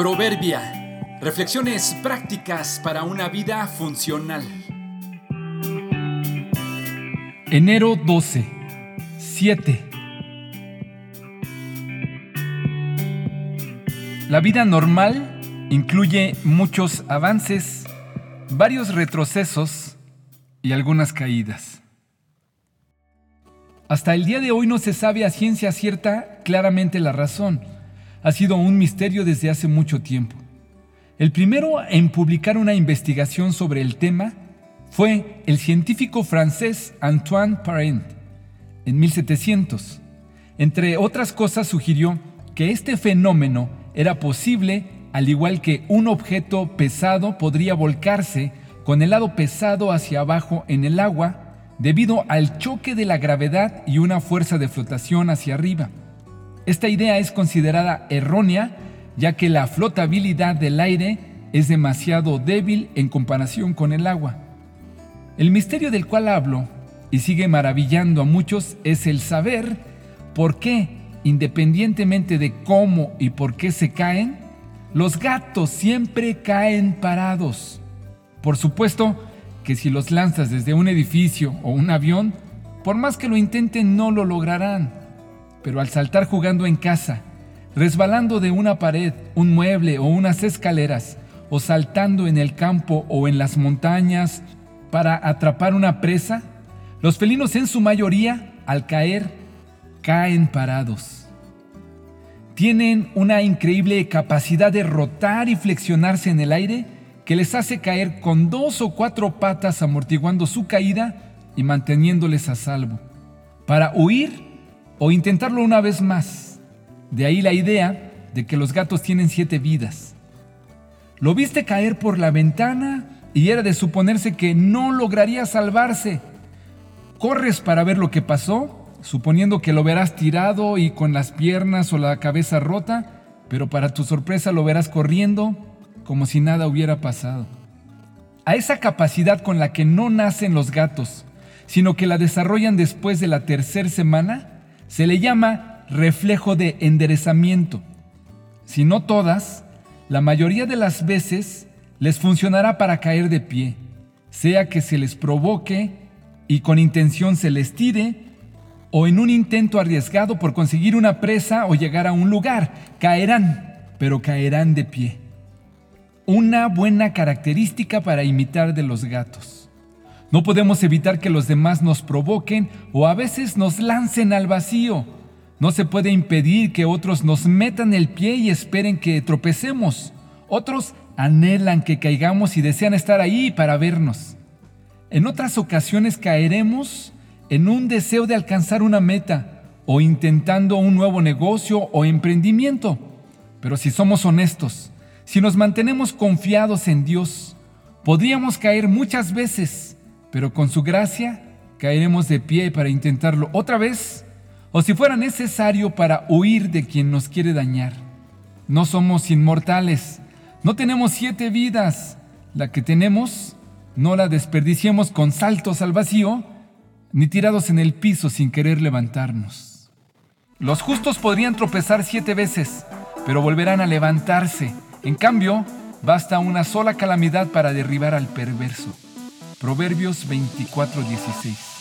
Proverbia. Reflexiones prácticas para una vida funcional. Enero 12. 7. La vida normal incluye muchos avances, varios retrocesos y algunas caídas. Hasta el día de hoy no se sabe a ciencia cierta claramente la razón. Ha sido un misterio desde hace mucho tiempo. El primero en publicar una investigación sobre el tema fue el científico francés Antoine Parent en 1700. Entre otras cosas sugirió que este fenómeno era posible al igual que un objeto pesado podría volcarse con el lado pesado hacia abajo en el agua debido al choque de la gravedad y una fuerza de flotación hacia arriba. Esta idea es considerada errónea ya que la flotabilidad del aire es demasiado débil en comparación con el agua. El misterio del cual hablo y sigue maravillando a muchos es el saber por qué, independientemente de cómo y por qué se caen, los gatos siempre caen parados. Por supuesto, que si los lanzas desde un edificio o un avión, por más que lo intenten no lo lograrán. Pero al saltar jugando en casa, resbalando de una pared, un mueble o unas escaleras, o saltando en el campo o en las montañas para atrapar una presa, los felinos en su mayoría, al caer, caen parados. Tienen una increíble capacidad de rotar y flexionarse en el aire que les hace caer con dos o cuatro patas amortiguando su caída y manteniéndoles a salvo, para huir o intentarlo una vez más. De ahí la idea de que los gatos tienen siete vidas. Lo viste caer por la ventana y era de suponerse que no lograría salvarse. Corres para ver lo que pasó, suponiendo que lo verás tirado y con las piernas o la cabeza rota, pero para tu sorpresa lo verás corriendo como si nada hubiera pasado. A esa capacidad con la que no nacen los gatos, sino que la desarrollan después de la tercera semana, se le llama reflejo de enderezamiento. Si no todas, la mayoría de las veces les funcionará para caer de pie, sea que se les provoque y con intención se les tire, o en un intento arriesgado por conseguir una presa o llegar a un lugar, caerán, pero caerán de pie una buena característica para imitar de los gatos. No podemos evitar que los demás nos provoquen o a veces nos lancen al vacío. No se puede impedir que otros nos metan el pie y esperen que tropecemos. Otros anhelan que caigamos y desean estar ahí para vernos. En otras ocasiones caeremos en un deseo de alcanzar una meta o intentando un nuevo negocio o emprendimiento. Pero si somos honestos, si nos mantenemos confiados en Dios, podríamos caer muchas veces, pero con su gracia caeremos de pie para intentarlo otra vez o si fuera necesario para huir de quien nos quiere dañar. No somos inmortales, no tenemos siete vidas. La que tenemos, no la desperdiciemos con saltos al vacío, ni tirados en el piso sin querer levantarnos. Los justos podrían tropezar siete veces, pero volverán a levantarse en cambio, basta una sola calamidad para derribar al perverso. Proverbios 24:16.